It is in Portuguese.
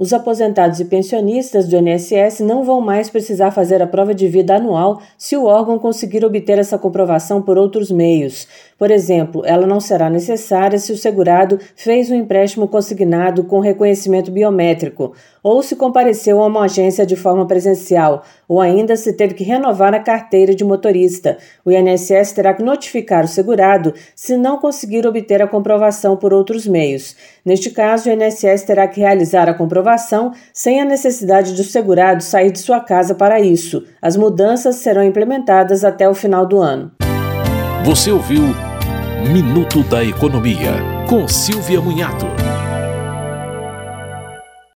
Os aposentados e pensionistas do INSS não vão mais precisar fazer a prova de vida anual se o órgão conseguir obter essa comprovação por outros meios. Por exemplo, ela não será necessária se o segurado fez um empréstimo consignado com reconhecimento biométrico, ou se compareceu a uma agência de forma presencial, ou ainda se teve que renovar a carteira de motorista. O INSS terá que notificar o segurado se não conseguir obter a comprovação por outros meios. Neste caso, o INSS terá que realizar a comprovação sem a necessidade do segurado sair de sua casa para isso. As mudanças serão implementadas até o final do ano. Você ouviu Minuto da Economia, com Silvia Munhato.